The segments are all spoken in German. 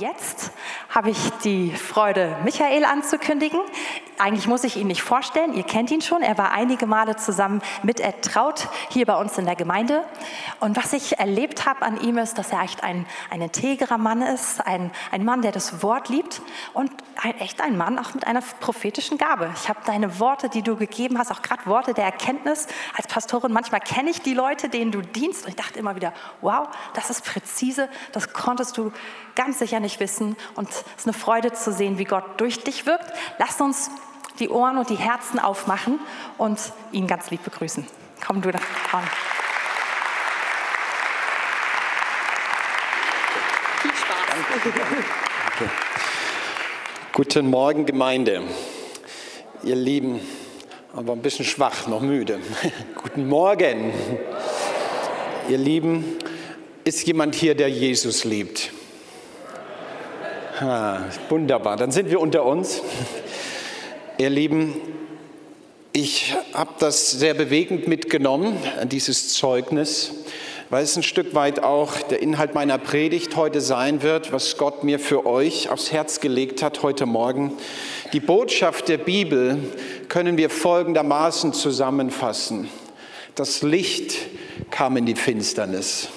jetzt habe ich die Freude, Michael anzukündigen. Eigentlich muss ich ihn nicht vorstellen, ihr kennt ihn schon. Er war einige Male zusammen mit Ed Traut hier bei uns in der Gemeinde. Und was ich erlebt habe an ihm ist, dass er echt ein, ein integrer Mann ist, ein, ein Mann, der das Wort liebt und ein, echt ein Mann auch mit einer prophetischen Gabe. Ich habe deine Worte, die du gegeben hast, auch gerade Worte der Erkenntnis als Pastorin. Manchmal kenne ich die Leute, denen du dienst und ich dachte immer wieder, wow, das ist präzise, das konntest du ganz sicher nicht wissen. Und es ist eine Freude zu sehen, wie Gott durch dich wirkt. Lasst uns die Ohren und die Herzen aufmachen und ihn ganz lieb begrüßen. Komm du da vorne. Viel Spaß. Okay. Guten Morgen, Gemeinde. Ihr Lieben, aber ein bisschen schwach, noch müde. Guten Morgen. Ihr Lieben, ist jemand hier, der Jesus liebt? Ha, wunderbar, dann sind wir unter uns. Ihr Lieben, ich habe das sehr bewegend mitgenommen, dieses Zeugnis, weil es ein Stück weit auch der Inhalt meiner Predigt heute sein wird, was Gott mir für euch aufs Herz gelegt hat heute Morgen. Die Botschaft der Bibel können wir folgendermaßen zusammenfassen. Das Licht kam in die Finsternis.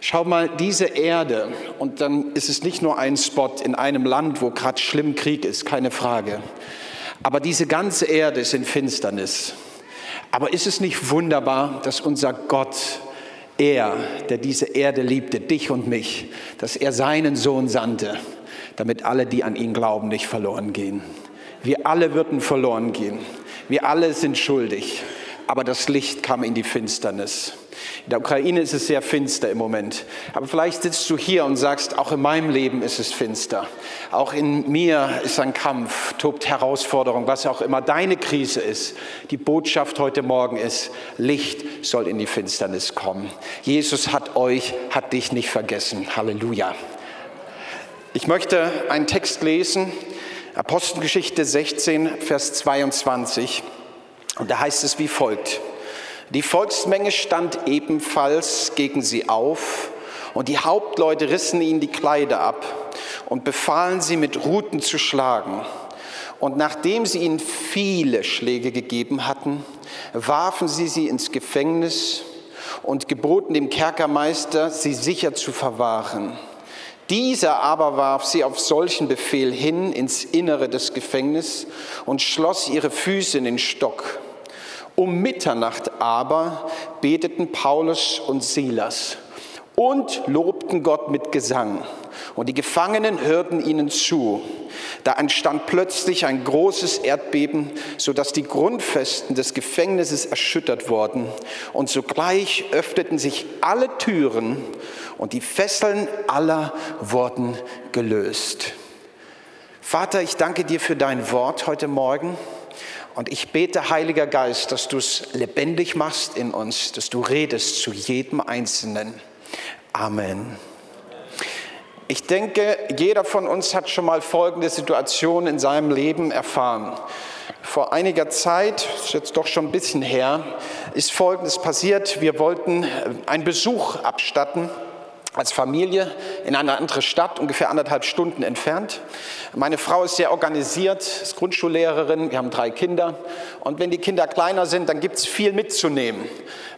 Schau mal, diese Erde, und dann ist es nicht nur ein Spot in einem Land, wo gerade schlimm Krieg ist, keine Frage. Aber diese ganze Erde ist in Finsternis. Aber ist es nicht wunderbar, dass unser Gott, er, der diese Erde liebte, dich und mich, dass er seinen Sohn sandte, damit alle, die an ihn glauben, nicht verloren gehen. Wir alle würden verloren gehen. Wir alle sind schuldig. Aber das Licht kam in die Finsternis. In der Ukraine ist es sehr finster im Moment. Aber vielleicht sitzt du hier und sagst, auch in meinem Leben ist es finster. Auch in mir ist ein Kampf, tobt Herausforderung, was auch immer deine Krise ist. Die Botschaft heute Morgen ist, Licht soll in die Finsternis kommen. Jesus hat euch, hat dich nicht vergessen. Halleluja. Ich möchte einen Text lesen, Apostelgeschichte 16, Vers 22. Und da heißt es wie folgt. Die Volksmenge stand ebenfalls gegen sie auf und die Hauptleute rissen ihnen die Kleider ab und befahlen sie mit Ruten zu schlagen. Und nachdem sie ihnen viele Schläge gegeben hatten, warfen sie sie ins Gefängnis und geboten dem Kerkermeister, sie sicher zu verwahren. Dieser aber warf sie auf solchen Befehl hin ins Innere des Gefängnisses und schloss ihre Füße in den Stock. Um Mitternacht aber beteten Paulus und Silas und lobten Gott mit Gesang. Und die Gefangenen hörten ihnen zu. Da entstand plötzlich ein großes Erdbeben, sodass die Grundfesten des Gefängnisses erschüttert wurden. Und sogleich öffneten sich alle Türen und die Fesseln aller wurden gelöst. Vater, ich danke dir für dein Wort heute Morgen. Und ich bete, Heiliger Geist, dass du es lebendig machst in uns, dass du redest zu jedem Einzelnen. Amen. Ich denke, jeder von uns hat schon mal folgende Situation in seinem Leben erfahren. Vor einiger Zeit, ist jetzt doch schon ein bisschen her, ist Folgendes passiert. Wir wollten einen Besuch abstatten als Familie in eine andere Stadt, ungefähr anderthalb Stunden entfernt. Meine Frau ist sehr organisiert, ist Grundschullehrerin, wir haben drei Kinder. Und wenn die Kinder kleiner sind, dann gibt es viel mitzunehmen.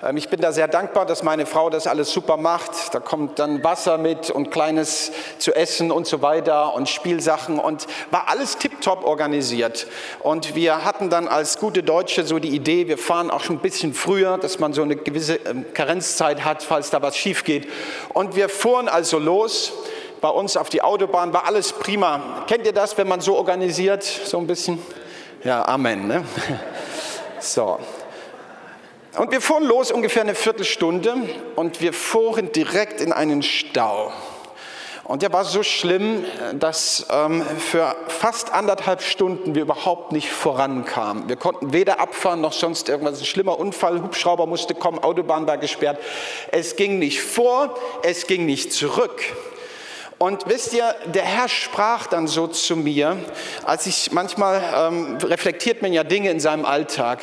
Ähm, ich bin da sehr dankbar, dass meine Frau das alles super macht. Da kommt dann Wasser mit und Kleines zu essen und so weiter und Spielsachen und war alles tiptop organisiert. Und wir hatten dann als gute Deutsche so die Idee, wir fahren auch schon ein bisschen früher, dass man so eine gewisse ähm, Karenzzeit hat, falls da was schief geht. Und wir wir fuhren also los. Bei uns auf die Autobahn war alles prima. Kennt ihr das, wenn man so organisiert, so ein bisschen? Ja, Amen. Ne? So. Und wir fuhren los ungefähr eine Viertelstunde und wir fuhren direkt in einen Stau. Und der war so schlimm, dass ähm, für fast anderthalb Stunden wir überhaupt nicht vorankamen. Wir konnten weder abfahren noch sonst irgendwas. Ein schlimmer Unfall, Hubschrauber musste kommen, Autobahn war gesperrt. Es ging nicht vor, es ging nicht zurück. Und wisst ihr, der Herr sprach dann so zu mir, als ich manchmal ähm, reflektiert man ja Dinge in seinem Alltag.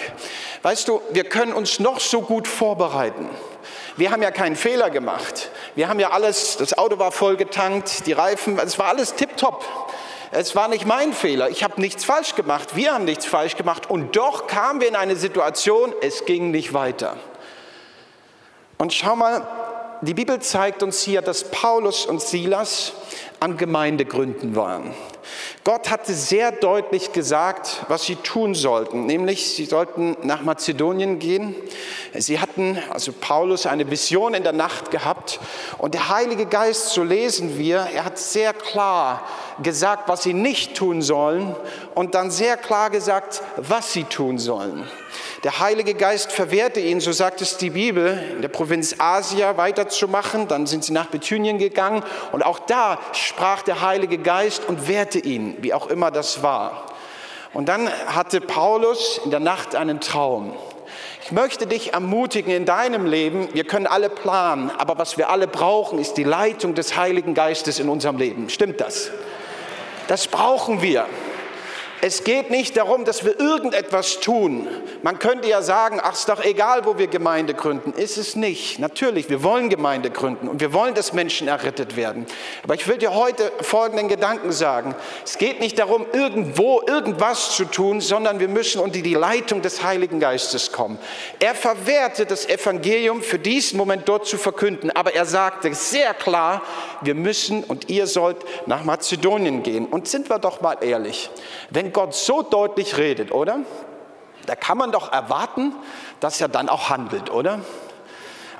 Weißt du, wir können uns noch so gut vorbereiten. Wir haben ja keinen Fehler gemacht. Wir haben ja alles, das Auto war voll getankt, die Reifen, es war alles tipptopp. Es war nicht mein Fehler. Ich habe nichts falsch gemacht. Wir haben nichts falsch gemacht. Und doch kamen wir in eine Situation, es ging nicht weiter. Und schau mal, die Bibel zeigt uns hier, dass Paulus und Silas an Gemeindegründen waren. Gott hatte sehr deutlich gesagt, was sie tun sollten, nämlich sie sollten nach Mazedonien gehen. Sie hatten, also Paulus, eine Vision in der Nacht gehabt und der Heilige Geist, so lesen wir, er hat sehr klar gesagt, was sie nicht tun sollen und dann sehr klar gesagt, was sie tun sollen. Der Heilige Geist verwehrte ihn, so sagt es die Bibel, in der Provinz Asia weiterzumachen. Dann sind sie nach Bithynien gegangen und auch da sprach der Heilige Geist und wehrte ihn, wie auch immer das war. Und dann hatte Paulus in der Nacht einen Traum. Ich möchte dich ermutigen in deinem Leben, wir können alle planen, aber was wir alle brauchen, ist die Leitung des Heiligen Geistes in unserem Leben. Stimmt das? Das brauchen wir. Es geht nicht darum, dass wir irgendetwas tun. Man könnte ja sagen, ach, ist doch egal, wo wir Gemeinde gründen. Ist es nicht. Natürlich, wir wollen Gemeinde gründen und wir wollen, dass Menschen errettet werden. Aber ich will dir heute folgenden Gedanken sagen. Es geht nicht darum, irgendwo irgendwas zu tun, sondern wir müssen unter die Leitung des Heiligen Geistes kommen. Er verwehrte das Evangelium für diesen Moment dort zu verkünden, aber er sagte sehr klar, wir müssen und ihr sollt nach Mazedonien gehen. Und sind wir doch mal ehrlich, wenn Gott so deutlich redet, oder? Da kann man doch erwarten, dass er dann auch handelt, oder?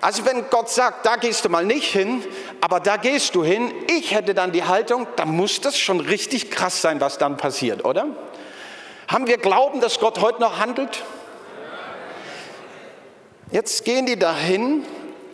Also wenn Gott sagt, da gehst du mal nicht hin, aber da gehst du hin, ich hätte dann die Haltung, da muss das schon richtig krass sein, was dann passiert, oder? Haben wir Glauben, dass Gott heute noch handelt? Jetzt gehen die dahin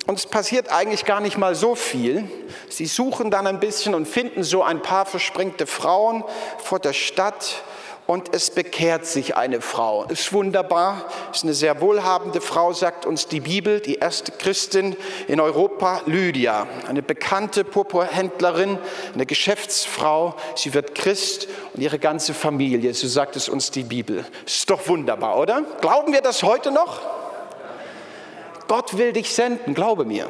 und es passiert eigentlich gar nicht mal so viel. Sie suchen dann ein bisschen und finden so ein paar versprengte Frauen vor der Stadt und es bekehrt sich eine Frau. Ist wunderbar, ist eine sehr wohlhabende Frau, sagt uns die Bibel, die erste Christin in Europa, Lydia, eine bekannte Purpurhändlerin, eine Geschäftsfrau. Sie wird Christ und ihre ganze Familie, so sagt es uns die Bibel. Ist doch wunderbar, oder? Glauben wir das heute noch? Gott will dich senden, glaube mir.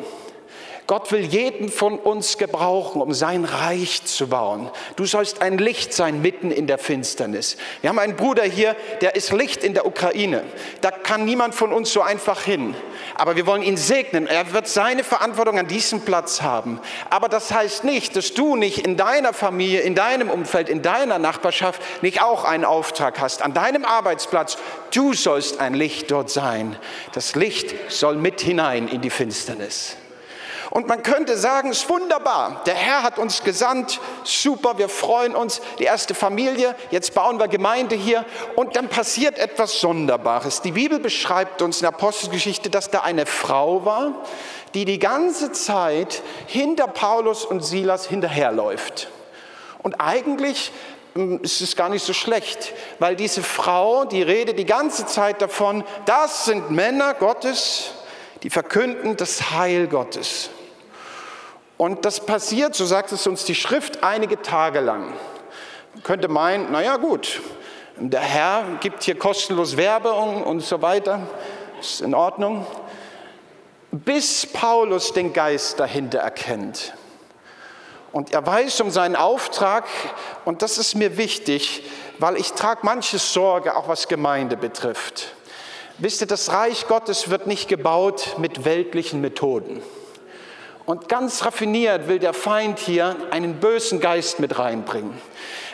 Gott will jeden von uns gebrauchen, um sein Reich zu bauen. Du sollst ein Licht sein mitten in der Finsternis. Wir haben einen Bruder hier, der ist Licht in der Ukraine. Da kann niemand von uns so einfach hin. Aber wir wollen ihn segnen. Er wird seine Verantwortung an diesem Platz haben. Aber das heißt nicht, dass du nicht in deiner Familie, in deinem Umfeld, in deiner Nachbarschaft nicht auch einen Auftrag hast. An deinem Arbeitsplatz, du sollst ein Licht dort sein. Das Licht soll mit hinein in die Finsternis. Und man könnte sagen, es ist wunderbar. Der Herr hat uns gesandt. Super, wir freuen uns. Die erste Familie. Jetzt bauen wir Gemeinde hier. Und dann passiert etwas Sonderbares. Die Bibel beschreibt uns in der Apostelgeschichte, dass da eine Frau war, die die ganze Zeit hinter Paulus und Silas hinterherläuft. Und eigentlich hm, ist es gar nicht so schlecht, weil diese Frau, die redet die ganze Zeit davon, das sind Männer Gottes, die verkünden das Heil Gottes. Und das passiert, so sagt es uns die Schrift, einige Tage lang. Man könnte meinen, naja gut, der Herr gibt hier kostenlos Werbung und so weiter, ist in Ordnung. Bis Paulus den Geist dahinter erkennt. Und er weiß um seinen Auftrag, und das ist mir wichtig, weil ich trage manches Sorge, auch was Gemeinde betrifft. Wisst ihr, das Reich Gottes wird nicht gebaut mit weltlichen Methoden. Und ganz raffiniert will der Feind hier einen bösen Geist mit reinbringen.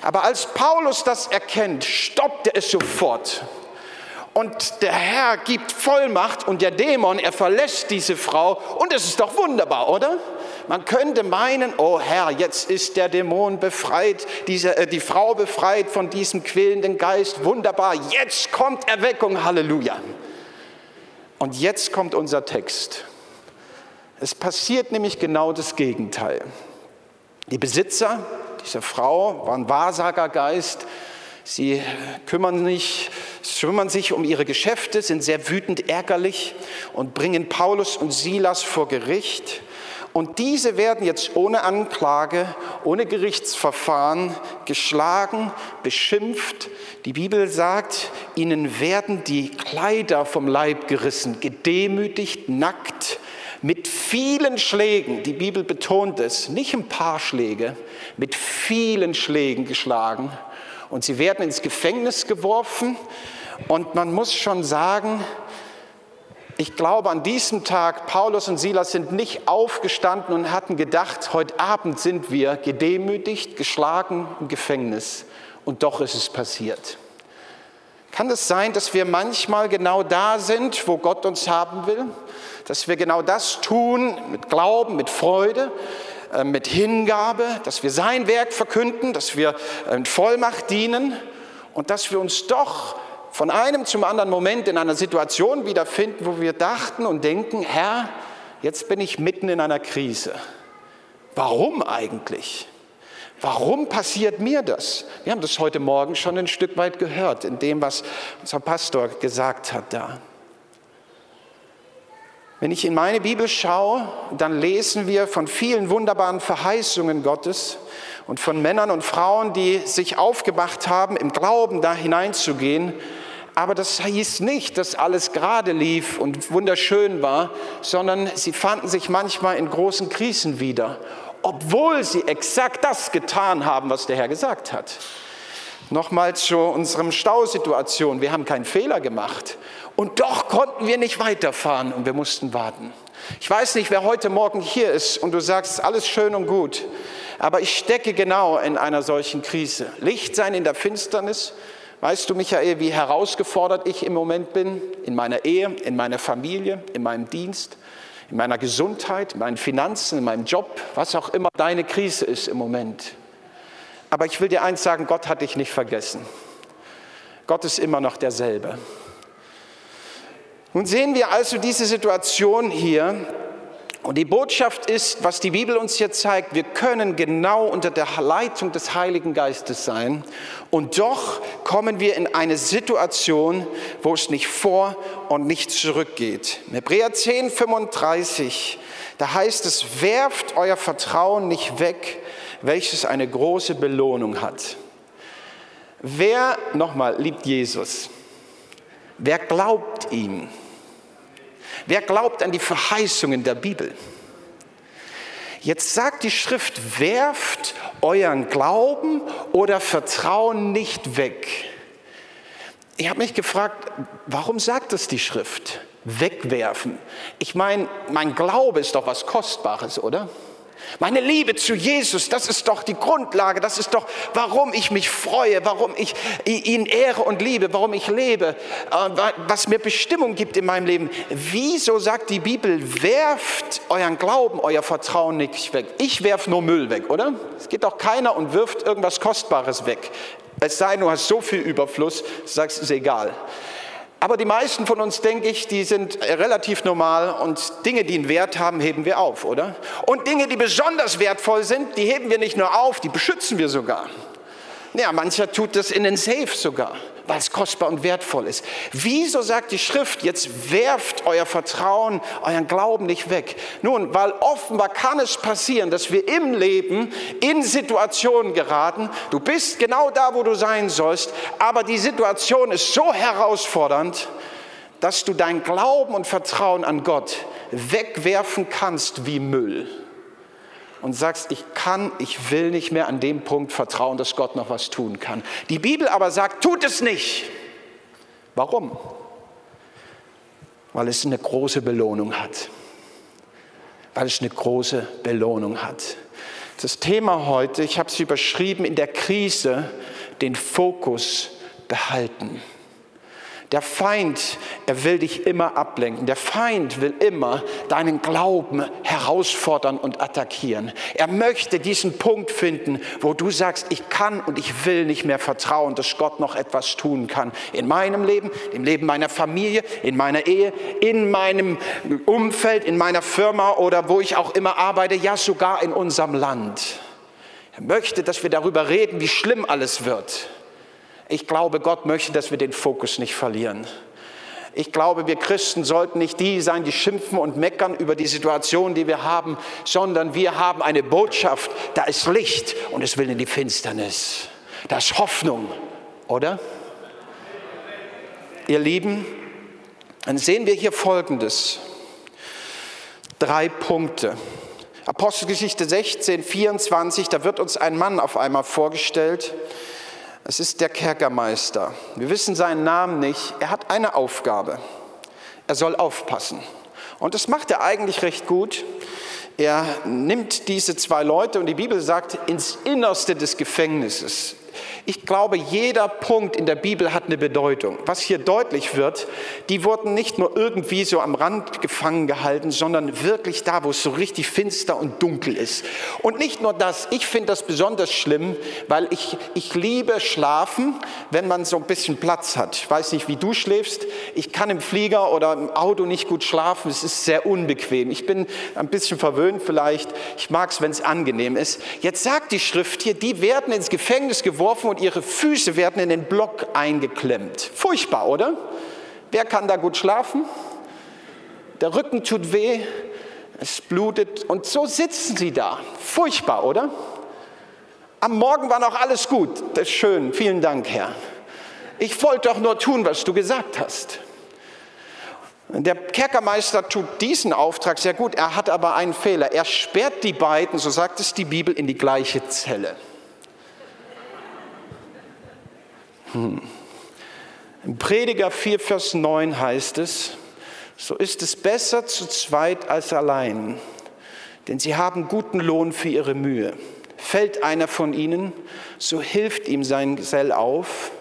Aber als Paulus das erkennt, stoppt er es sofort. Und der Herr gibt Vollmacht und der Dämon, er verlässt diese Frau. Und es ist doch wunderbar, oder? Man könnte meinen, oh Herr, jetzt ist der Dämon befreit, diese, äh, die Frau befreit von diesem quälenden Geist. Wunderbar, jetzt kommt Erweckung, Halleluja. Und jetzt kommt unser Text. Es passiert nämlich genau das Gegenteil. Die Besitzer dieser Frau waren Wahrsagergeist. Sie kümmern sich, kümmern sich um ihre Geschäfte, sind sehr wütend, ärgerlich und bringen Paulus und Silas vor Gericht. Und diese werden jetzt ohne Anklage, ohne Gerichtsverfahren geschlagen, beschimpft. Die Bibel sagt, ihnen werden die Kleider vom Leib gerissen, gedemütigt, nackt mit vielen Schlägen, die Bibel betont es, nicht ein paar Schläge, mit vielen Schlägen geschlagen. Und sie werden ins Gefängnis geworfen. Und man muss schon sagen, ich glaube, an diesem Tag, Paulus und Silas sind nicht aufgestanden und hatten gedacht, heute Abend sind wir gedemütigt, geschlagen im Gefängnis. Und doch ist es passiert. Kann es sein, dass wir manchmal genau da sind, wo Gott uns haben will? Dass wir genau das tun mit Glauben, mit Freude, äh, mit Hingabe, dass wir sein Werk verkünden, dass wir äh, in Vollmacht dienen und dass wir uns doch von einem zum anderen Moment in einer Situation wiederfinden, wo wir dachten und denken, Herr, jetzt bin ich mitten in einer Krise. Warum eigentlich? Warum passiert mir das? Wir haben das heute Morgen schon ein Stück weit gehört, in dem, was unser Pastor gesagt hat da. Wenn ich in meine Bibel schaue, dann lesen wir von vielen wunderbaren Verheißungen Gottes und von Männern und Frauen, die sich aufgemacht haben, im Glauben da hineinzugehen aber das hieß nicht, dass alles gerade lief und wunderschön war, sondern sie fanden sich manchmal in großen Krisen wieder, obwohl sie exakt das getan haben, was der Herr gesagt hat. Nochmal zu unserem Stausituation. Wir haben keinen Fehler gemacht und doch konnten wir nicht weiterfahren und wir mussten warten. Ich weiß nicht, wer heute Morgen hier ist und du sagst, alles schön und gut, aber ich stecke genau in einer solchen Krise. Licht sein in der Finsternis, Weißt du, Michael, wie herausgefordert ich im Moment bin in meiner Ehe, in meiner Familie, in meinem Dienst, in meiner Gesundheit, in meinen Finanzen, in meinem Job, was auch immer deine Krise ist im Moment. Aber ich will dir eins sagen, Gott hat dich nicht vergessen. Gott ist immer noch derselbe. Nun sehen wir also diese Situation hier, und die Botschaft ist, was die Bibel uns hier zeigt, wir können genau unter der Leitung des Heiligen Geistes sein und doch kommen wir in eine Situation, wo es nicht vor und nicht zurückgeht. In Hebräer 10, 35, da heißt es, werft euer Vertrauen nicht weg, welches eine große Belohnung hat. Wer, nochmal, liebt Jesus? Wer glaubt ihm? Wer glaubt an die Verheißungen der Bibel? Jetzt sagt die Schrift, werft euren Glauben oder Vertrauen nicht weg. Ich habe mich gefragt, warum sagt das die Schrift? Wegwerfen. Ich meine, mein Glaube ist doch was Kostbares, oder? Meine Liebe zu Jesus, das ist doch die Grundlage, das ist doch, warum ich mich freue, warum ich ihn ehre und liebe, warum ich lebe, äh, was mir Bestimmung gibt in meinem Leben. Wieso sagt die Bibel, werft euren Glauben, euer Vertrauen nicht weg? Ich werf nur Müll weg, oder? Es geht doch keiner und wirft irgendwas Kostbares weg. Es sei denn, du hast so viel Überfluss, sagst, es ist egal. Aber die meisten von uns, denke ich, die sind relativ normal und Dinge, die einen Wert haben, heben wir auf, oder? Und Dinge, die besonders wertvoll sind, die heben wir nicht nur auf, die beschützen wir sogar. Ja, mancher tut das in den Safe sogar weil es kostbar und wertvoll ist. Wieso sagt die Schrift, jetzt werft euer Vertrauen, euren Glauben nicht weg? Nun, weil offenbar kann es passieren, dass wir im Leben in Situationen geraten, du bist genau da, wo du sein sollst, aber die Situation ist so herausfordernd, dass du dein Glauben und Vertrauen an Gott wegwerfen kannst wie Müll und sagst, ich kann, ich will nicht mehr an dem Punkt vertrauen, dass Gott noch was tun kann. Die Bibel aber sagt, tut es nicht. Warum? Weil es eine große Belohnung hat. Weil es eine große Belohnung hat. Das Thema heute, ich habe es überschrieben, in der Krise den Fokus behalten. Der Feind, er will dich immer ablenken. Der Feind will immer deinen Glauben herausfordern und attackieren. Er möchte diesen Punkt finden, wo du sagst, ich kann und ich will nicht mehr vertrauen, dass Gott noch etwas tun kann. In meinem Leben, im Leben meiner Familie, in meiner Ehe, in meinem Umfeld, in meiner Firma oder wo ich auch immer arbeite, ja sogar in unserem Land. Er möchte, dass wir darüber reden, wie schlimm alles wird. Ich glaube, Gott möchte, dass wir den Fokus nicht verlieren. Ich glaube, wir Christen sollten nicht die sein, die schimpfen und meckern über die Situation, die wir haben, sondern wir haben eine Botschaft, da ist Licht und es will in die Finsternis. Da ist Hoffnung, oder? Ihr Lieben, dann sehen wir hier Folgendes. drei Punkte. Apostelgeschichte 16, 24, da wird uns ein Mann auf einmal vorgestellt. Es ist der Kerkermeister. Wir wissen seinen Namen nicht. Er hat eine Aufgabe. Er soll aufpassen. Und das macht er eigentlich recht gut. Er nimmt diese zwei Leute und die Bibel sagt ins Innerste des Gefängnisses. Ich glaube, jeder Punkt in der Bibel hat eine Bedeutung. Was hier deutlich wird, die wurden nicht nur irgendwie so am Rand gefangen gehalten, sondern wirklich da, wo es so richtig finster und dunkel ist. Und nicht nur das, ich finde das besonders schlimm, weil ich, ich liebe schlafen, wenn man so ein bisschen Platz hat. Ich weiß nicht, wie du schläfst. Ich kann im Flieger oder im Auto nicht gut schlafen. Es ist sehr unbequem. Ich bin ein bisschen verwöhnt vielleicht. Ich mag es, wenn es angenehm ist. Jetzt sagt die Schrift hier, die werden ins Gefängnis geworfen und ihre Füße werden in den Block eingeklemmt. Furchtbar, oder? Wer kann da gut schlafen? Der Rücken tut weh, es blutet und so sitzen sie da. Furchtbar, oder? Am Morgen war noch alles gut. Das ist schön. Vielen Dank, Herr. Ich wollte doch nur tun, was du gesagt hast. Der Kerkermeister tut diesen Auftrag sehr gut. Er hat aber einen Fehler. Er sperrt die beiden, so sagt es die Bibel, in die gleiche Zelle. Hm. Im Prediger 4, Vers 9 heißt es, so ist es besser zu zweit als allein, denn sie haben guten Lohn für ihre Mühe. Fällt einer von ihnen, so hilft ihm sein Gesell auf,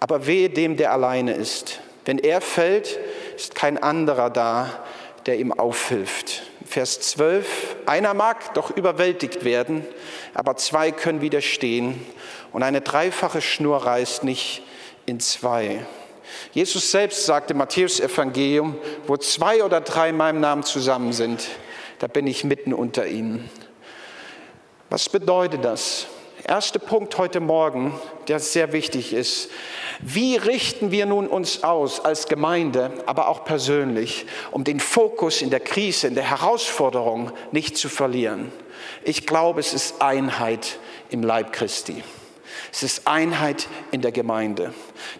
aber wehe dem, der alleine ist. Wenn er fällt, ist kein anderer da, der ihm aufhilft. Vers 12, einer mag doch überwältigt werden, aber zwei können widerstehen und eine dreifache Schnur reißt nicht in zwei. Jesus selbst sagte im Matthäus-Evangelium, wo zwei oder drei in meinem Namen zusammen sind, da bin ich mitten unter ihnen. Was bedeutet das? Erster Punkt heute Morgen, der sehr wichtig ist. Wie richten wir nun uns aus als Gemeinde, aber auch persönlich, um den Fokus in der Krise, in der Herausforderung nicht zu verlieren? Ich glaube, es ist Einheit im Leib Christi. Es ist Einheit in der Gemeinde.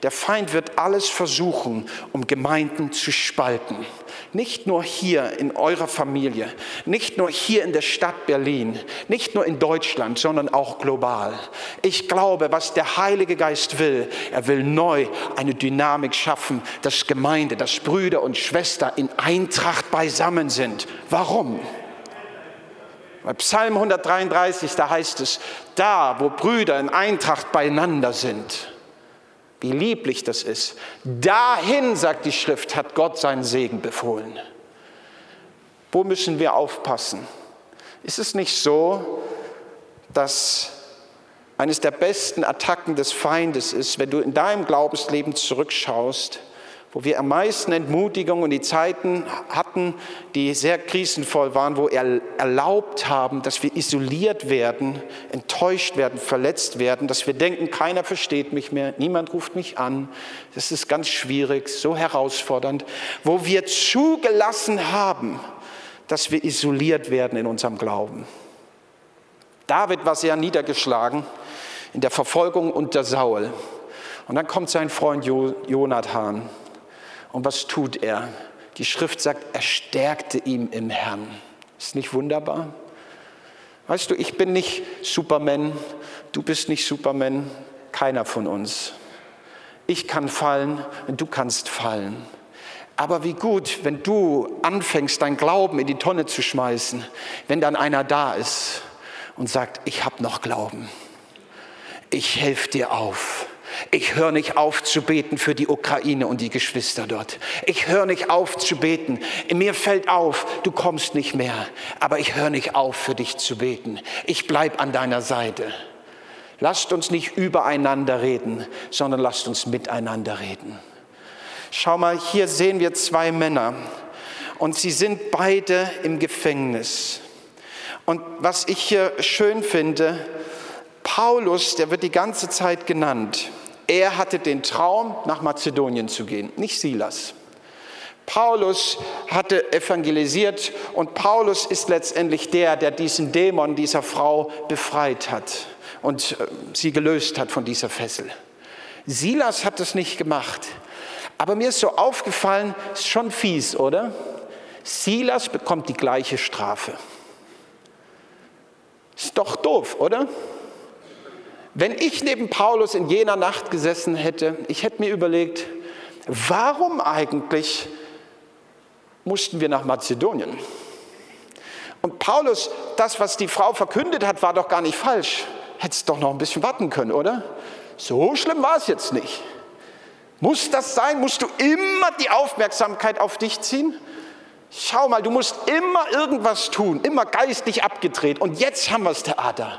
Der Feind wird alles versuchen, um Gemeinden zu spalten. Nicht nur hier in eurer Familie, nicht nur hier in der Stadt Berlin, nicht nur in Deutschland, sondern auch global. Ich glaube, was der Heilige Geist will, er will neu eine Dynamik schaffen, dass Gemeinde, dass Brüder und Schwestern in Eintracht beisammen sind. Warum? Bei Psalm 133, da heißt es, da wo Brüder in Eintracht beieinander sind, wie lieblich das ist, dahin, sagt die Schrift, hat Gott seinen Segen befohlen. Wo müssen wir aufpassen? Ist es nicht so, dass eines der besten Attacken des Feindes ist, wenn du in deinem Glaubensleben zurückschaust, wo wir am meisten Entmutigung und die Zeiten hatten, die sehr krisenvoll waren, wo wir erlaubt haben, dass wir isoliert werden, enttäuscht werden, verletzt werden, dass wir denken, keiner versteht mich mehr, niemand ruft mich an. Das ist ganz schwierig, so herausfordernd, wo wir zugelassen haben, dass wir isoliert werden in unserem Glauben. David war sehr niedergeschlagen in der Verfolgung unter Saul. Und dann kommt sein Freund Jonathan und was tut er? Die Schrift sagt, er stärkte ihm im Herrn. Ist nicht wunderbar? Weißt du, ich bin nicht Superman, du bist nicht Superman, keiner von uns. Ich kann fallen du kannst fallen. Aber wie gut, wenn du anfängst, dein Glauben in die Tonne zu schmeißen, wenn dann einer da ist und sagt, ich habe noch Glauben. Ich helfe dir auf. Ich höre nicht auf zu beten für die Ukraine und die Geschwister dort. Ich höre nicht auf zu beten. Mir fällt auf, du kommst nicht mehr, aber ich höre nicht auf für dich zu beten. Ich bleibe an deiner Seite. Lasst uns nicht übereinander reden, sondern lasst uns miteinander reden. Schau mal, hier sehen wir zwei Männer und sie sind beide im Gefängnis. Und was ich hier schön finde, Paulus, der wird die ganze Zeit genannt. Er hatte den Traum, nach Mazedonien zu gehen, nicht Silas. Paulus hatte evangelisiert und Paulus ist letztendlich der, der diesen Dämon dieser Frau befreit hat und äh, sie gelöst hat von dieser Fessel. Silas hat das nicht gemacht. Aber mir ist so aufgefallen, ist schon fies, oder? Silas bekommt die gleiche Strafe. Ist doch doof, oder? Wenn ich neben Paulus in jener Nacht gesessen hätte, ich hätte mir überlegt, warum eigentlich mussten wir nach Mazedonien? Und Paulus, das, was die Frau verkündet hat, war doch gar nicht falsch. Hättest doch noch ein bisschen warten können, oder? So schlimm war es jetzt nicht. Muss das sein? Musst du immer die Aufmerksamkeit auf dich ziehen? Schau mal, du musst immer irgendwas tun, immer geistig abgedreht. Und jetzt haben wir das Theater.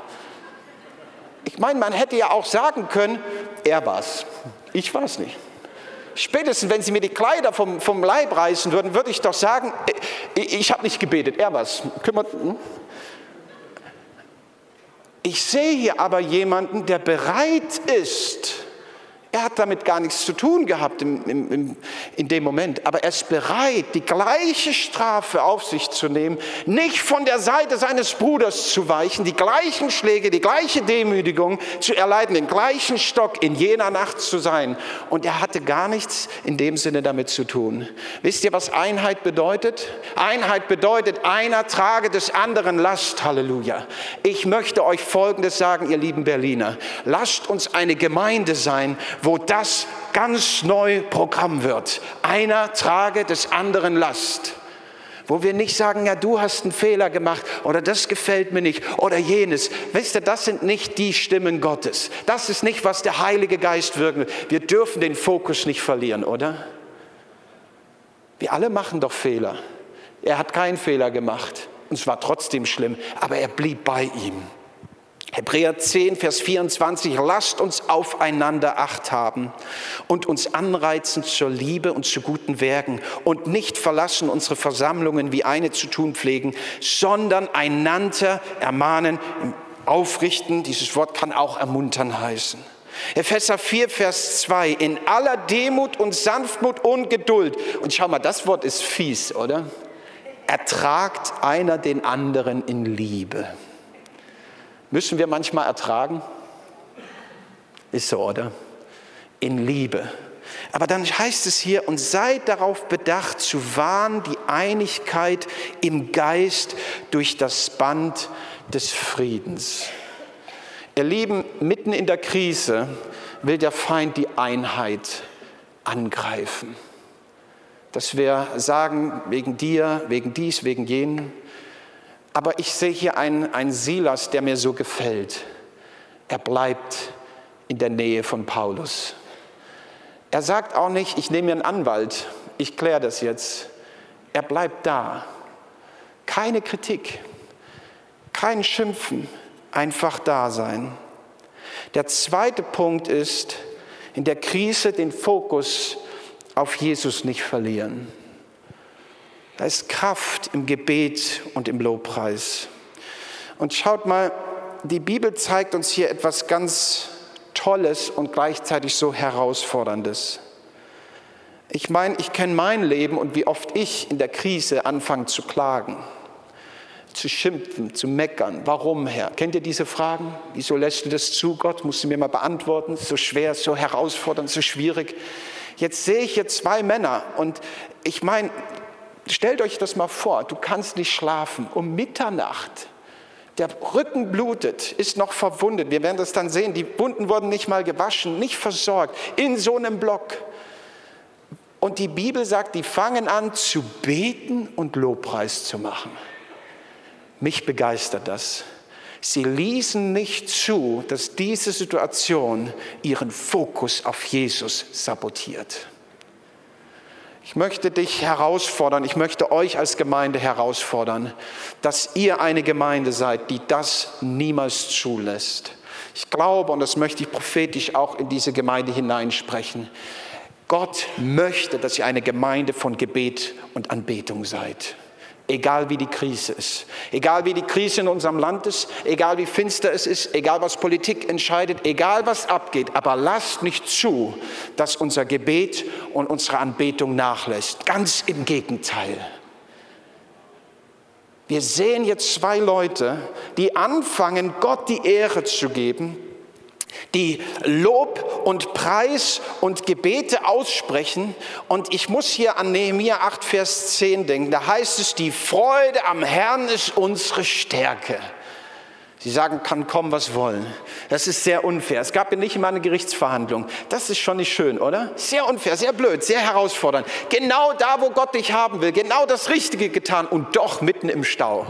Ich meine, man hätte ja auch sagen können, er war's. Ich war es nicht. Spätestens, wenn sie mir die Kleider vom, vom Leib reißen würden, würde ich doch sagen, ich, ich habe nicht gebetet, er war's. Kümmert. Hm? Ich sehe hier aber jemanden, der bereit ist, er hat damit gar nichts zu tun gehabt im, im, in dem Moment, aber er ist bereit, die gleiche Strafe auf sich zu nehmen, nicht von der Seite seines Bruders zu weichen, die gleichen Schläge, die gleiche Demütigung zu erleiden, den gleichen Stock in jener Nacht zu sein. Und er hatte gar nichts in dem Sinne damit zu tun. Wisst ihr, was Einheit bedeutet? Einheit bedeutet, einer trage des anderen Last. Halleluja. Ich möchte euch Folgendes sagen, ihr lieben Berliner. Lasst uns eine Gemeinde sein, wo das ganz neu Programm wird. Einer trage des anderen Last. Wo wir nicht sagen, ja, du hast einen Fehler gemacht oder das gefällt mir nicht oder jenes. Wisst ihr, das sind nicht die Stimmen Gottes. Das ist nicht, was der Heilige Geist wirken will. Wir dürfen den Fokus nicht verlieren, oder? Wir alle machen doch Fehler. Er hat keinen Fehler gemacht und es war trotzdem schlimm, aber er blieb bei ihm. Hebräer 10, Vers 24, lasst uns aufeinander acht haben und uns anreizen zur Liebe und zu guten Werken und nicht verlassen unsere Versammlungen, wie eine zu tun pflegen, sondern einander ermahnen, aufrichten, dieses Wort kann auch ermuntern heißen. Epheser 4, Vers 2, in aller Demut und Sanftmut und Geduld. Und schau mal, das Wort ist fies, oder? Ertragt einer den anderen in Liebe. Müssen wir manchmal ertragen? Ist so, oder? In Liebe. Aber dann heißt es hier, und seid darauf bedacht, zu wahren die Einigkeit im Geist durch das Band des Friedens. Ihr Lieben, mitten in der Krise will der Feind die Einheit angreifen. Dass wir sagen, wegen dir, wegen dies, wegen jenen. Aber ich sehe hier einen, einen Silas, der mir so gefällt. Er bleibt in der Nähe von Paulus. Er sagt auch nicht, ich nehme mir einen Anwalt, ich kläre das jetzt. Er bleibt da. Keine Kritik, kein Schimpfen, einfach da sein. Der zweite Punkt ist, in der Krise den Fokus auf Jesus nicht verlieren. Da ist Kraft im Gebet und im Lobpreis. Und schaut mal, die Bibel zeigt uns hier etwas ganz Tolles und gleichzeitig so Herausforderndes. Ich meine, ich kenne mein Leben und wie oft ich in der Krise anfange zu klagen, zu schimpfen, zu meckern. Warum, Herr? Kennt ihr diese Fragen? Wieso lässt du das zu, Gott? Musst du mir mal beantworten. So schwer, so herausfordernd, so schwierig. Jetzt sehe ich hier zwei Männer und ich meine, Stellt euch das mal vor, du kannst nicht schlafen um Mitternacht. Der Rücken blutet, ist noch verwundet. Wir werden das dann sehen. Die Wunden wurden nicht mal gewaschen, nicht versorgt. In so einem Block. Und die Bibel sagt, die fangen an zu beten und Lobpreis zu machen. Mich begeistert das. Sie ließen nicht zu, dass diese Situation ihren Fokus auf Jesus sabotiert. Ich möchte dich herausfordern, ich möchte euch als Gemeinde herausfordern, dass ihr eine Gemeinde seid, die das niemals zulässt. Ich glaube, und das möchte ich prophetisch auch in diese Gemeinde hineinsprechen, Gott möchte, dass ihr eine Gemeinde von Gebet und Anbetung seid egal wie die Krise ist, egal wie die Krise in unserem Land ist, egal wie finster es ist, egal was Politik entscheidet, egal was abgeht, aber lasst nicht zu, dass unser Gebet und unsere Anbetung nachlässt. Ganz im Gegenteil. Wir sehen jetzt zwei Leute, die anfangen, Gott die Ehre zu geben, die Lob und Preis und Gebete aussprechen. Und ich muss hier an Nehemiah 8, Vers 10 denken. Da heißt es, die Freude am Herrn ist unsere Stärke. Sie sagen, kann kommen, was wollen. Das ist sehr unfair. Es gab ja nicht immer eine Gerichtsverhandlung. Das ist schon nicht schön, oder? Sehr unfair, sehr blöd, sehr herausfordernd. Genau da, wo Gott dich haben will, genau das Richtige getan und doch mitten im Stau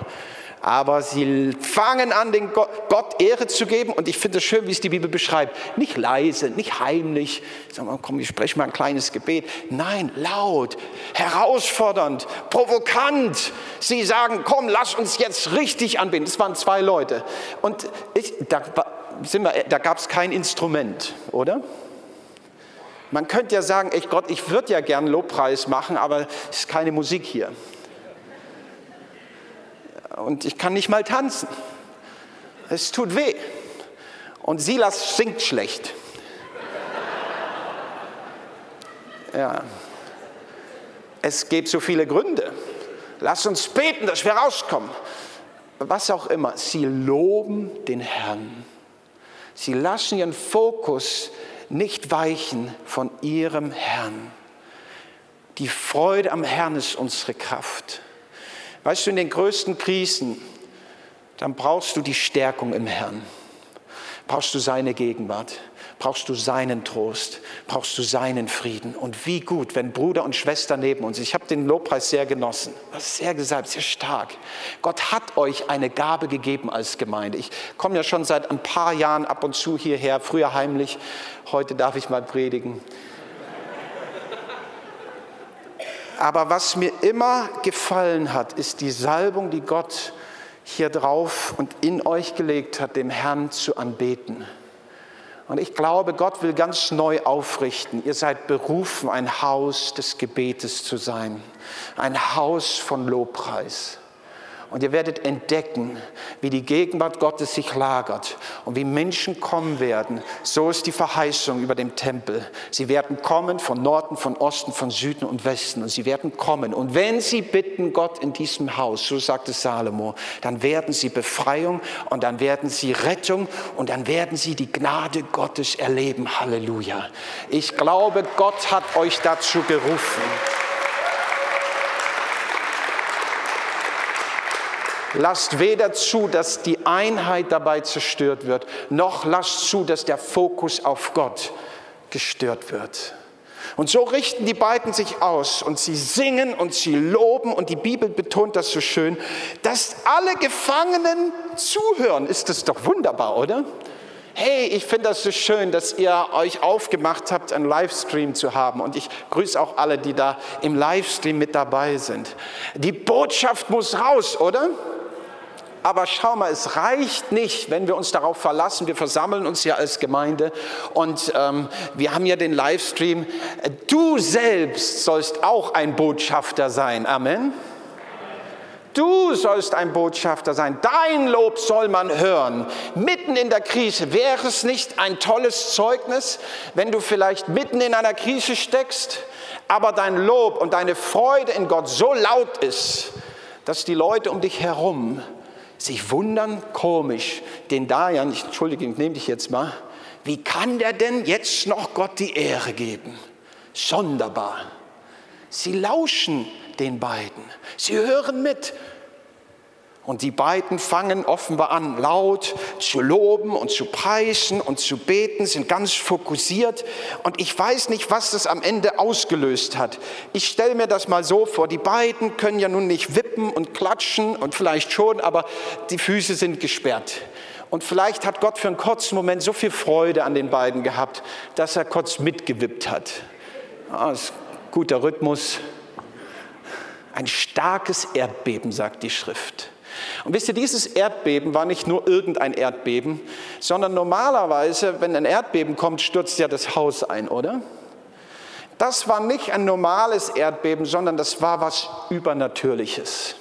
aber sie fangen an, den Gott, Gott Ehre zu geben. Und ich finde es schön, wie es die Bibel beschreibt. Nicht leise, nicht heimlich. Sagen wir, komm, ich spreche mal ein kleines Gebet. Nein, laut, herausfordernd, provokant. Sie sagen, komm, lass uns jetzt richtig anbeten. Das waren zwei Leute. Und ich, da, da gab es kein Instrument, oder? Man könnte ja sagen, echt Gott, ich würde ja gern Lobpreis machen, aber es ist keine Musik hier und ich kann nicht mal tanzen. Es tut weh. Und Silas singt schlecht. Ja. Es gibt so viele Gründe. Lass uns beten, dass wir rauskommen. Was auch immer. Sie loben den Herrn. Sie lassen ihren Fokus nicht weichen von ihrem Herrn. Die Freude am Herrn ist unsere Kraft. Weißt du, in den größten Krisen, dann brauchst du die Stärkung im Herrn. Brauchst du seine Gegenwart, brauchst du seinen Trost, brauchst du seinen Frieden. Und wie gut, wenn Bruder und Schwester neben uns, ich habe den Lobpreis sehr genossen, sehr gesagt, sehr stark. Gott hat euch eine Gabe gegeben als Gemeinde. Ich komme ja schon seit ein paar Jahren ab und zu hierher, früher heimlich, heute darf ich mal predigen. Aber was mir immer gefallen hat, ist die Salbung, die Gott hier drauf und in euch gelegt hat, dem Herrn zu anbeten. Und ich glaube, Gott will ganz neu aufrichten. Ihr seid berufen, ein Haus des Gebetes zu sein, ein Haus von Lobpreis. Und ihr werdet entdecken, wie die Gegenwart Gottes sich lagert und wie Menschen kommen werden. So ist die Verheißung über dem Tempel. Sie werden kommen von Norden, von Osten, von Süden und Westen. Und sie werden kommen. Und wenn sie bitten Gott in diesem Haus, so sagte Salomo, dann werden sie Befreiung und dann werden sie Rettung und dann werden sie die Gnade Gottes erleben. Halleluja. Ich glaube, Gott hat euch dazu gerufen. Lasst weder zu, dass die Einheit dabei zerstört wird, noch lasst zu, dass der Fokus auf Gott gestört wird. Und so richten die beiden sich aus und sie singen und sie loben und die Bibel betont das so schön, dass alle Gefangenen zuhören. Ist das doch wunderbar, oder? Hey, ich finde das so schön, dass ihr euch aufgemacht habt, einen Livestream zu haben. Und ich grüße auch alle, die da im Livestream mit dabei sind. Die Botschaft muss raus, oder? Aber schau mal, es reicht nicht, wenn wir uns darauf verlassen. Wir versammeln uns ja als Gemeinde und ähm, wir haben ja den Livestream. Du selbst sollst auch ein Botschafter sein. Amen. Du sollst ein Botschafter sein. Dein Lob soll man hören. Mitten in der Krise. Wäre es nicht ein tolles Zeugnis, wenn du vielleicht mitten in einer Krise steckst, aber dein Lob und deine Freude in Gott so laut ist, dass die Leute um dich herum sich wundern, komisch, den Dajan, ich entschuldige, ich nehme dich jetzt mal, wie kann der denn jetzt noch Gott die Ehre geben? Sonderbar. Sie lauschen den beiden, sie hören mit und die beiden fangen offenbar an, laut zu loben und zu preisen und zu beten, sind ganz fokussiert. Und ich weiß nicht, was das am Ende ausgelöst hat. Ich stelle mir das mal so vor, die beiden können ja nun nicht wippen und klatschen und vielleicht schon, aber die Füße sind gesperrt. Und vielleicht hat Gott für einen kurzen Moment so viel Freude an den beiden gehabt, dass er kurz mitgewippt hat. Ah, ist guter Rhythmus. Ein starkes Erdbeben, sagt die Schrift. Und wisst ihr, dieses Erdbeben war nicht nur irgendein Erdbeben, sondern normalerweise, wenn ein Erdbeben kommt, stürzt ja das Haus ein, oder? Das war nicht ein normales Erdbeben, sondern das war was Übernatürliches.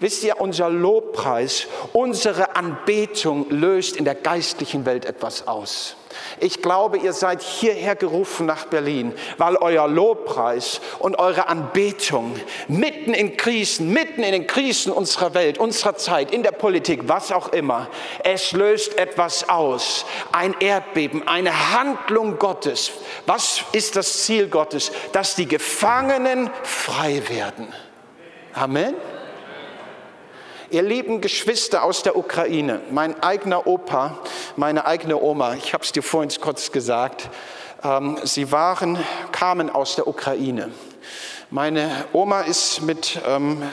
Wisst ihr, unser Lobpreis, unsere Anbetung löst in der geistlichen Welt etwas aus. Ich glaube, ihr seid hierher gerufen nach Berlin, weil euer Lobpreis und eure Anbetung mitten in Krisen, mitten in den Krisen unserer Welt, unserer Zeit, in der Politik, was auch immer, es löst etwas aus. Ein Erdbeben, eine Handlung Gottes. Was ist das Ziel Gottes? Dass die Gefangenen frei werden. Amen. Ihr lieben Geschwister aus der Ukraine, mein eigener Opa, meine eigene Oma, ich habe es dir vorhin kurz gesagt, ähm, sie waren, kamen aus der Ukraine. Meine Oma ist mit ähm,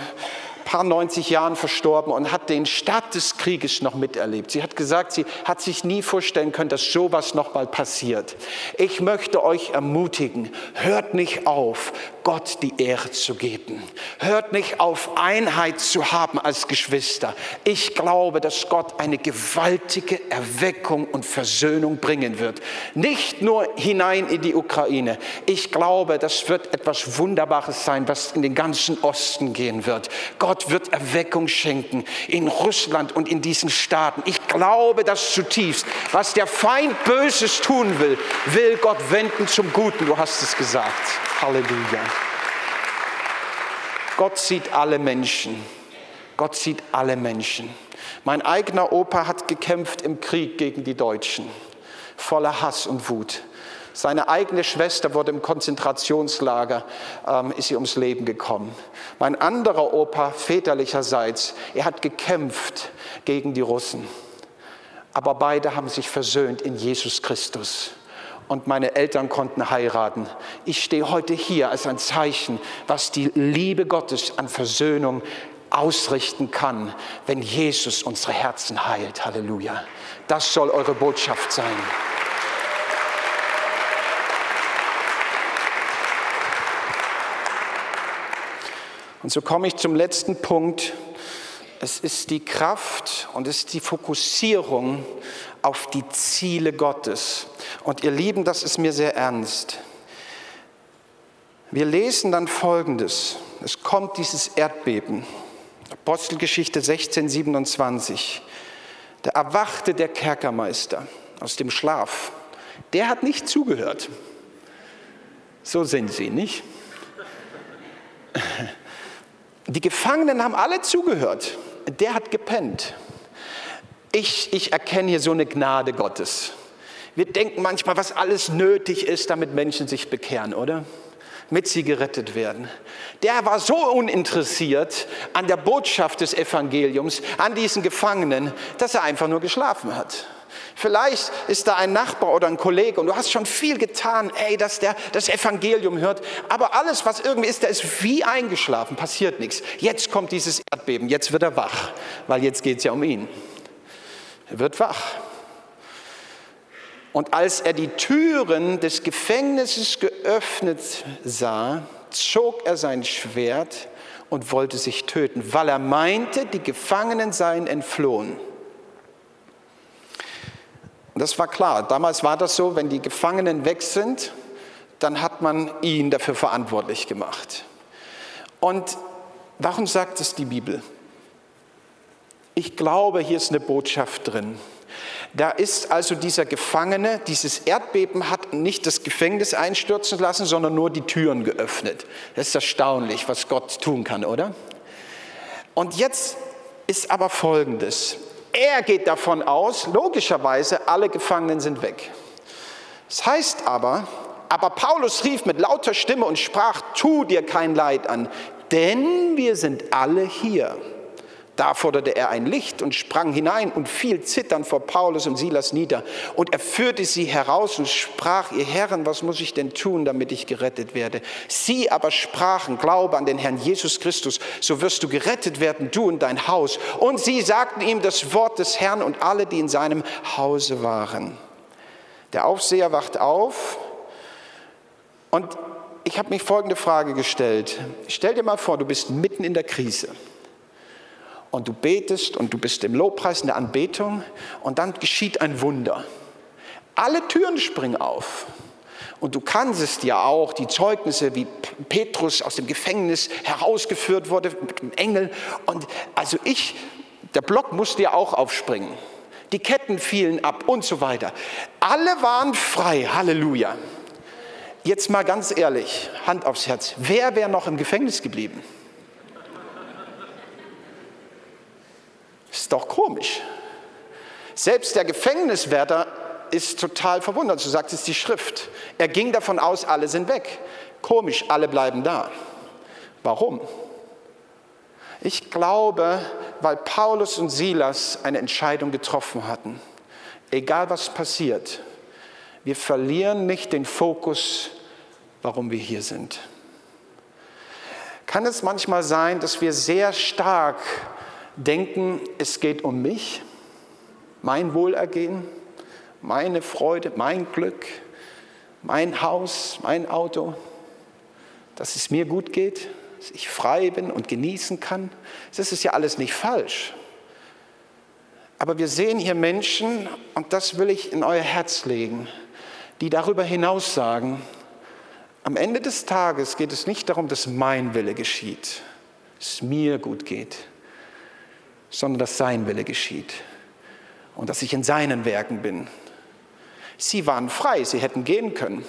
paar 90 Jahren verstorben und hat den Start des Krieges noch miterlebt. Sie hat gesagt, sie hat sich nie vorstellen können, dass sowas noch mal passiert. Ich möchte euch ermutigen, hört nicht auf, Gott die Ehre zu geben. Hört nicht auf, Einheit zu haben als Geschwister. Ich glaube, dass Gott eine gewaltige Erweckung und Versöhnung bringen wird. Nicht nur hinein in die Ukraine. Ich glaube, das wird etwas Wunderbares sein, was in den ganzen Osten gehen wird. Gott wird Erweckung schenken in Russland und in diesen Staaten. Ich glaube das zutiefst. Was der Feind Böses tun will, will Gott wenden zum Guten. Du hast es gesagt. Halleluja. Gott sieht alle Menschen. Gott sieht alle Menschen. Mein eigener Opa hat gekämpft im Krieg gegen die Deutschen, voller Hass und Wut. Seine eigene Schwester wurde im Konzentrationslager, ähm, ist sie ums Leben gekommen. Mein anderer Opa, väterlicherseits, er hat gekämpft gegen die Russen. Aber beide haben sich versöhnt in Jesus Christus. Und meine Eltern konnten heiraten. Ich stehe heute hier als ein Zeichen, was die Liebe Gottes an Versöhnung ausrichten kann, wenn Jesus unsere Herzen heilt. Halleluja. Das soll eure Botschaft sein. Und so komme ich zum letzten Punkt. Es ist die Kraft und es ist die Fokussierung auf die Ziele Gottes. Und ihr Lieben, das ist mir sehr ernst. Wir lesen dann Folgendes. Es kommt dieses Erdbeben. Apostelgeschichte 16, 27. Da erwachte der Kerkermeister aus dem Schlaf. Der hat nicht zugehört. So sind sie, nicht? Die Gefangenen haben alle zugehört. Der hat gepennt. Ich, ich erkenne hier so eine Gnade Gottes. Wir denken manchmal, was alles nötig ist, damit Menschen sich bekehren, oder? Mit sie gerettet werden. Der war so uninteressiert an der Botschaft des Evangeliums, an diesen Gefangenen, dass er einfach nur geschlafen hat. Vielleicht ist da ein Nachbar oder ein Kollege und du hast schon viel getan, ey, dass der das Evangelium hört. Aber alles, was irgendwie ist, der ist wie eingeschlafen, passiert nichts. Jetzt kommt dieses Erdbeben, jetzt wird er wach, weil jetzt geht es ja um ihn. Er wird wach. Und als er die Türen des Gefängnisses geöffnet sah, zog er sein Schwert und wollte sich töten, weil er meinte, die Gefangenen seien entflohen. Das war klar. Damals war das so, wenn die Gefangenen weg sind, dann hat man ihn dafür verantwortlich gemacht. Und warum sagt es die Bibel? Ich glaube, hier ist eine Botschaft drin. Da ist also dieser Gefangene, dieses Erdbeben hat nicht das Gefängnis einstürzen lassen, sondern nur die Türen geöffnet. Das ist erstaunlich, was Gott tun kann, oder? Und jetzt ist aber Folgendes. Er geht davon aus, logischerweise, alle Gefangenen sind weg. Das heißt aber, aber Paulus rief mit lauter Stimme und sprach, tu dir kein Leid an, denn wir sind alle hier. Da forderte er ein Licht und sprang hinein und fiel zitternd vor Paulus und Silas nieder. Und er führte sie heraus und sprach, ihr Herren, was muss ich denn tun, damit ich gerettet werde? Sie aber sprachen, glaube an den Herrn Jesus Christus, so wirst du gerettet werden, du und dein Haus. Und sie sagten ihm das Wort des Herrn und alle, die in seinem Hause waren. Der Aufseher wacht auf und ich habe mich folgende Frage gestellt. Stell dir mal vor, du bist mitten in der Krise und du betest und du bist im Lobpreis, in der Anbetung und dann geschieht ein Wunder. Alle Türen springen auf Und du kannst es ja auch, die Zeugnisse, wie Petrus aus dem Gefängnis herausgeführt wurde mit dem Engel. Und also ich, der Block musste ja auch aufspringen. Die Ketten fielen ab und so weiter. Alle waren frei, Halleluja. Jetzt mal ganz ehrlich, Hand aufs Herz, wer wäre noch im Gefängnis geblieben? Ist doch komisch. Selbst der Gefängniswärter ist total verwundert. So sagt es die Schrift. Er ging davon aus, alle sind weg. Komisch, alle bleiben da. Warum? Ich glaube, weil Paulus und Silas eine Entscheidung getroffen hatten. Egal was passiert, wir verlieren nicht den Fokus, warum wir hier sind. Kann es manchmal sein, dass wir sehr stark denken, es geht um mich, mein Wohlergehen, meine Freude, mein Glück, mein Haus, mein Auto, dass es mir gut geht, dass ich frei bin und genießen kann. Das ist ja alles nicht falsch. Aber wir sehen hier Menschen, und das will ich in euer Herz legen, die darüber hinaus sagen, am Ende des Tages geht es nicht darum, dass mein Wille geschieht, dass es mir gut geht, sondern dass sein Wille geschieht und dass ich in seinen Werken bin. Sie waren frei, sie hätten gehen können.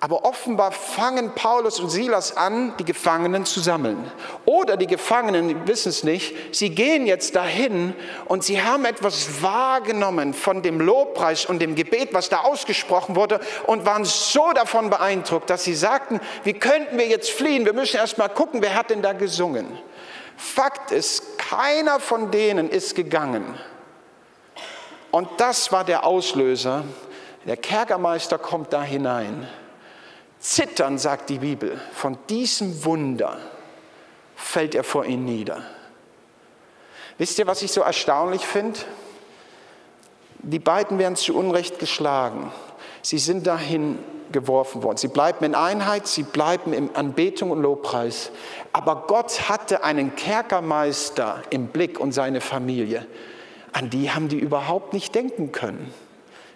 Aber offenbar fangen Paulus und Silas an, die Gefangenen zu sammeln. Oder die Gefangenen wissen es nicht, sie gehen jetzt dahin und sie haben etwas wahrgenommen von dem Lobpreis und dem Gebet, was da ausgesprochen wurde und waren so davon beeindruckt, dass sie sagten, wie könnten wir jetzt fliehen? Wir müssen erst mal gucken, wer hat denn da gesungen. Fakt ist, keiner von denen ist gegangen. Und das war der Auslöser. Der Kerkermeister kommt da hinein Zittern, sagt die Bibel, von diesem Wunder fällt er vor ihn nieder. Wisst ihr, was ich so erstaunlich finde? Die beiden werden zu Unrecht geschlagen. Sie sind dahin geworfen worden. Sie bleiben in Einheit, sie bleiben in Anbetung und Lobpreis. Aber Gott hatte einen Kerkermeister im Blick und seine Familie. An die haben die überhaupt nicht denken können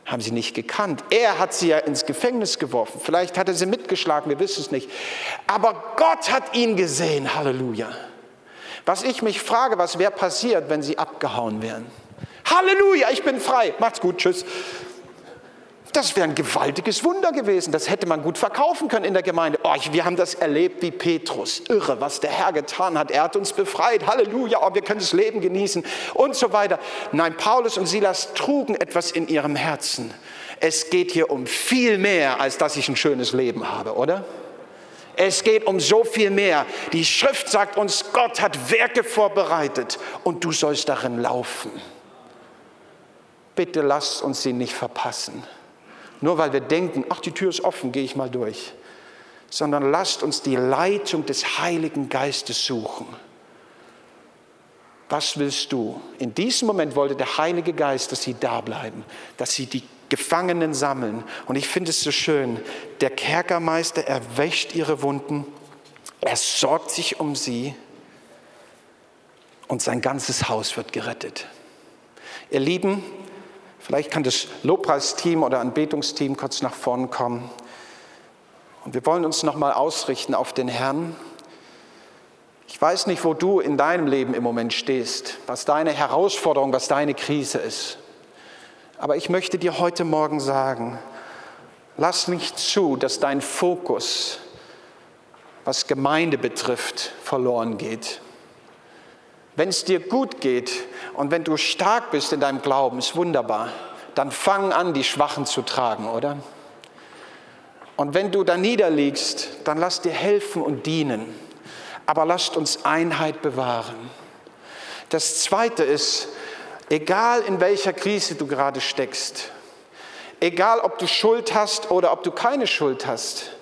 haben sie nicht gekannt. Er hat sie ja ins Gefängnis geworfen. Vielleicht hat er sie mitgeschlagen, wir wissen es nicht. Aber Gott hat ihn gesehen. Halleluja. Was ich mich frage, was wäre passiert, wenn sie abgehauen wären? Halleluja, ich bin frei. Macht's gut, tschüss. Das wäre ein gewaltiges Wunder gewesen. Das hätte man gut verkaufen können in der Gemeinde. Oh, wir haben das erlebt wie Petrus. Irre, was der Herr getan hat. Er hat uns befreit. Halleluja, oh, wir können das Leben genießen und so weiter. Nein, Paulus und Silas trugen etwas in ihrem Herzen. Es geht hier um viel mehr, als dass ich ein schönes Leben habe, oder? Es geht um so viel mehr. Die Schrift sagt uns, Gott hat Werke vorbereitet und du sollst darin laufen. Bitte lasst uns sie nicht verpassen. Nur weil wir denken, ach, die Tür ist offen, gehe ich mal durch. Sondern lasst uns die Leitung des Heiligen Geistes suchen. Was willst du? In diesem Moment wollte der Heilige Geist, dass sie da bleiben, dass sie die Gefangenen sammeln. Und ich finde es so schön, der Kerkermeister, er wäscht ihre Wunden, er sorgt sich um sie und sein ganzes Haus wird gerettet. Ihr Lieben, Vielleicht kann das Lobpreisteam oder Anbetungsteam kurz nach vorn kommen. Und wir wollen uns nochmal ausrichten auf den Herrn. Ich weiß nicht, wo du in deinem Leben im Moment stehst, was deine Herausforderung, was deine Krise ist. Aber ich möchte dir heute Morgen sagen, lass nicht zu, dass dein Fokus, was Gemeinde betrifft, verloren geht. Wenn es dir gut geht und wenn du stark bist in deinem Glauben, ist wunderbar, dann fang an, die Schwachen zu tragen, oder? Und wenn du da niederliegst, dann lass dir helfen und dienen. Aber lasst uns Einheit bewahren. Das Zweite ist, egal in welcher Krise du gerade steckst, egal ob du Schuld hast oder ob du keine Schuld hast,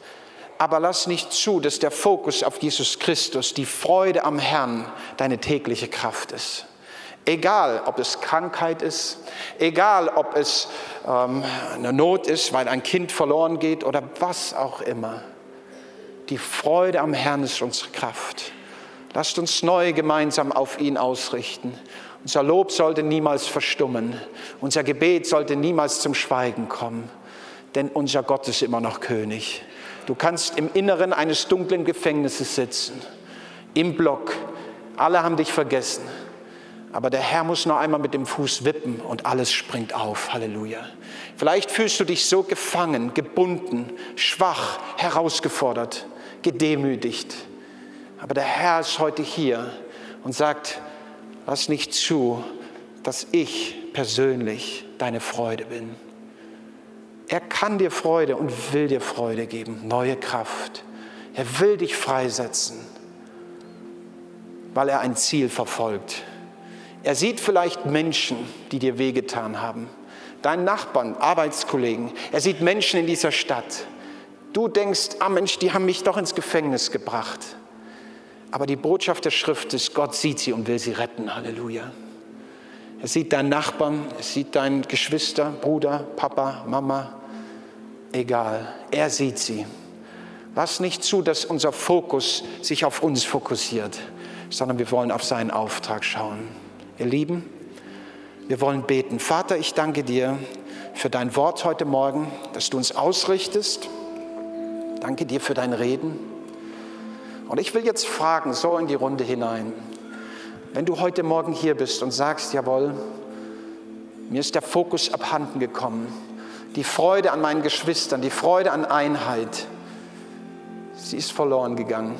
aber lass nicht zu, dass der Fokus auf Jesus Christus, die Freude am Herrn, deine tägliche Kraft ist. Egal, ob es Krankheit ist, egal, ob es ähm, eine Not ist, weil ein Kind verloren geht oder was auch immer. Die Freude am Herrn ist unsere Kraft. Lasst uns neu gemeinsam auf ihn ausrichten. Unser Lob sollte niemals verstummen. Unser Gebet sollte niemals zum Schweigen kommen. denn unser Gott ist immer noch König. Du kannst im Inneren eines dunklen Gefängnisses sitzen, im Block. Alle haben dich vergessen. Aber der Herr muss noch einmal mit dem Fuß wippen und alles springt auf. Halleluja. Vielleicht fühlst du dich so gefangen, gebunden, schwach, herausgefordert, gedemütigt. Aber der Herr ist heute hier und sagt, lass nicht zu, dass ich persönlich deine Freude bin. Er kann dir Freude und will dir Freude geben, neue Kraft. Er will dich freisetzen, weil er ein Ziel verfolgt. Er sieht vielleicht Menschen, die dir wehgetan haben, deinen Nachbarn, Arbeitskollegen. Er sieht Menschen in dieser Stadt. Du denkst, ah Mensch, die haben mich doch ins Gefängnis gebracht. Aber die Botschaft der Schrift ist, Gott sieht sie und will sie retten. Halleluja. Er sieht deinen Nachbarn, er sieht deinen Geschwister, Bruder, Papa, Mama, egal. Er sieht sie. Lass nicht zu, dass unser Fokus sich auf uns fokussiert, sondern wir wollen auf seinen Auftrag schauen. Ihr Lieben, wir wollen beten. Vater, ich danke dir für dein Wort heute Morgen, dass du uns ausrichtest. Danke dir für dein Reden. Und ich will jetzt fragen, so in die Runde hinein. Wenn du heute Morgen hier bist und sagst, jawohl, mir ist der Fokus abhanden gekommen, die Freude an meinen Geschwistern, die Freude an Einheit, sie ist verloren gegangen.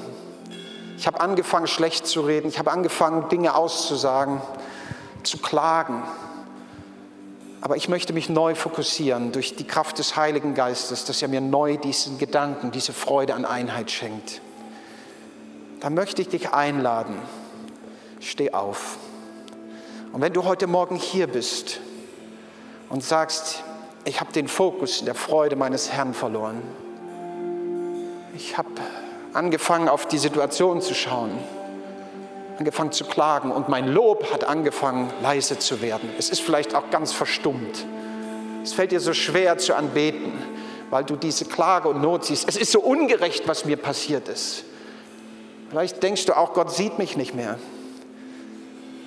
Ich habe angefangen, schlecht zu reden, ich habe angefangen, Dinge auszusagen, zu klagen. Aber ich möchte mich neu fokussieren durch die Kraft des Heiligen Geistes, dass er mir neu diesen Gedanken, diese Freude an Einheit schenkt. Da möchte ich dich einladen steh auf. Und wenn du heute Morgen hier bist und sagst, ich habe den Fokus der Freude meines Herrn verloren, ich habe angefangen auf die Situation zu schauen, angefangen zu klagen und mein Lob hat angefangen leise zu werden. Es ist vielleicht auch ganz verstummt. Es fällt dir so schwer zu anbeten, weil du diese Klage und Not siehst. Es ist so ungerecht, was mir passiert ist. Vielleicht denkst du auch, Gott sieht mich nicht mehr.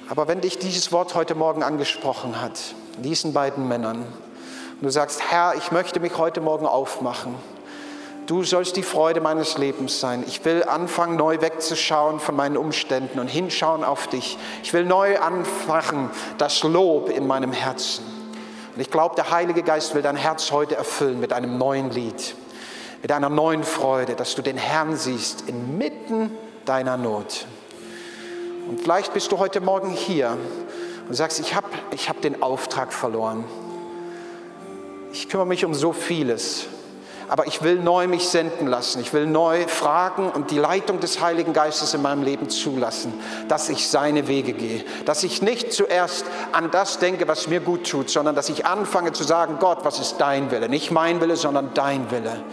Aber wenn dich dieses Wort heute Morgen angesprochen hat, diesen beiden Männern, und du sagst, Herr, ich möchte mich heute Morgen aufmachen, du sollst die Freude meines Lebens sein. Ich will anfangen, neu wegzuschauen von meinen Umständen und hinschauen auf dich. Ich will neu anfachen, das Lob in meinem Herzen. Und ich glaube, der Heilige Geist will dein Herz heute erfüllen mit einem neuen Lied, mit einer neuen Freude, dass du den Herrn siehst inmitten deiner Not. Und vielleicht bist du heute Morgen hier und sagst, ich habe ich hab den Auftrag verloren. Ich kümmere mich um so vieles, aber ich will neu mich senden lassen. Ich will neu fragen und die Leitung des Heiligen Geistes in meinem Leben zulassen, dass ich seine Wege gehe. Dass ich nicht zuerst an das denke, was mir gut tut, sondern dass ich anfange zu sagen, Gott, was ist dein Wille? Nicht mein Wille, sondern dein Wille.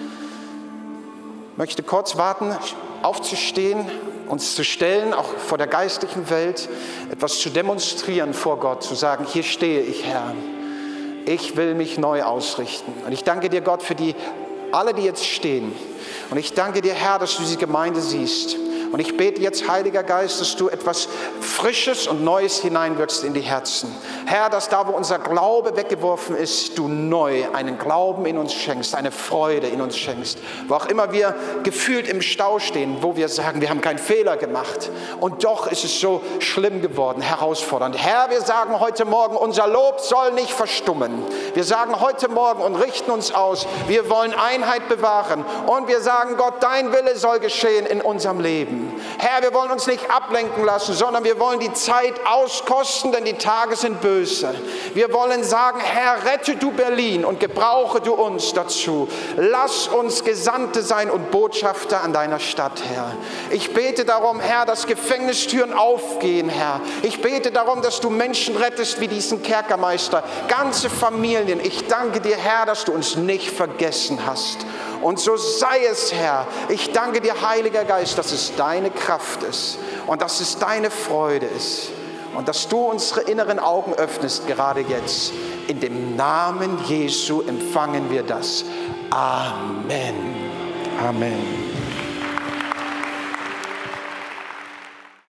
Ich möchte kurz warten, aufzustehen uns zu stellen, auch vor der geistlichen Welt, etwas zu demonstrieren vor Gott, zu sagen, hier stehe ich, Herr. Ich will mich neu ausrichten. Und ich danke dir, Gott, für die, alle, die jetzt stehen. Und ich danke dir, Herr, dass du diese Gemeinde siehst. Und ich bete jetzt, Heiliger Geist, dass du etwas Frisches und Neues hineinwirkst in die Herzen. Herr, dass da, wo unser Glaube weggeworfen ist, du neu einen Glauben in uns schenkst, eine Freude in uns schenkst. Wo auch immer wir gefühlt im Stau stehen, wo wir sagen, wir haben keinen Fehler gemacht. Und doch ist es so schlimm geworden, herausfordernd. Herr, wir sagen heute Morgen, unser Lob soll nicht verstummen. Wir sagen heute Morgen und richten uns aus, wir wollen Einheit bewahren. Und wir sagen, Gott, dein Wille soll geschehen in unserem Leben. Herr, wir wollen uns nicht ablenken lassen, sondern wir wollen die Zeit auskosten, denn die Tage sind böse. Wir wollen sagen, Herr, rette du Berlin und gebrauche du uns dazu. Lass uns Gesandte sein und Botschafter an deiner Stadt, Herr. Ich bete darum, Herr, dass Gefängnistüren aufgehen, Herr. Ich bete darum, dass du Menschen rettest wie diesen Kerkermeister, ganze Familien. Ich danke dir, Herr, dass du uns nicht vergessen hast. Und so sei es, Herr. Ich danke dir, Heiliger Geist, dass es deine Kraft ist und dass es deine Freude ist und dass du unsere inneren Augen öffnest, gerade jetzt. In dem Namen Jesu empfangen wir das. Amen. Amen.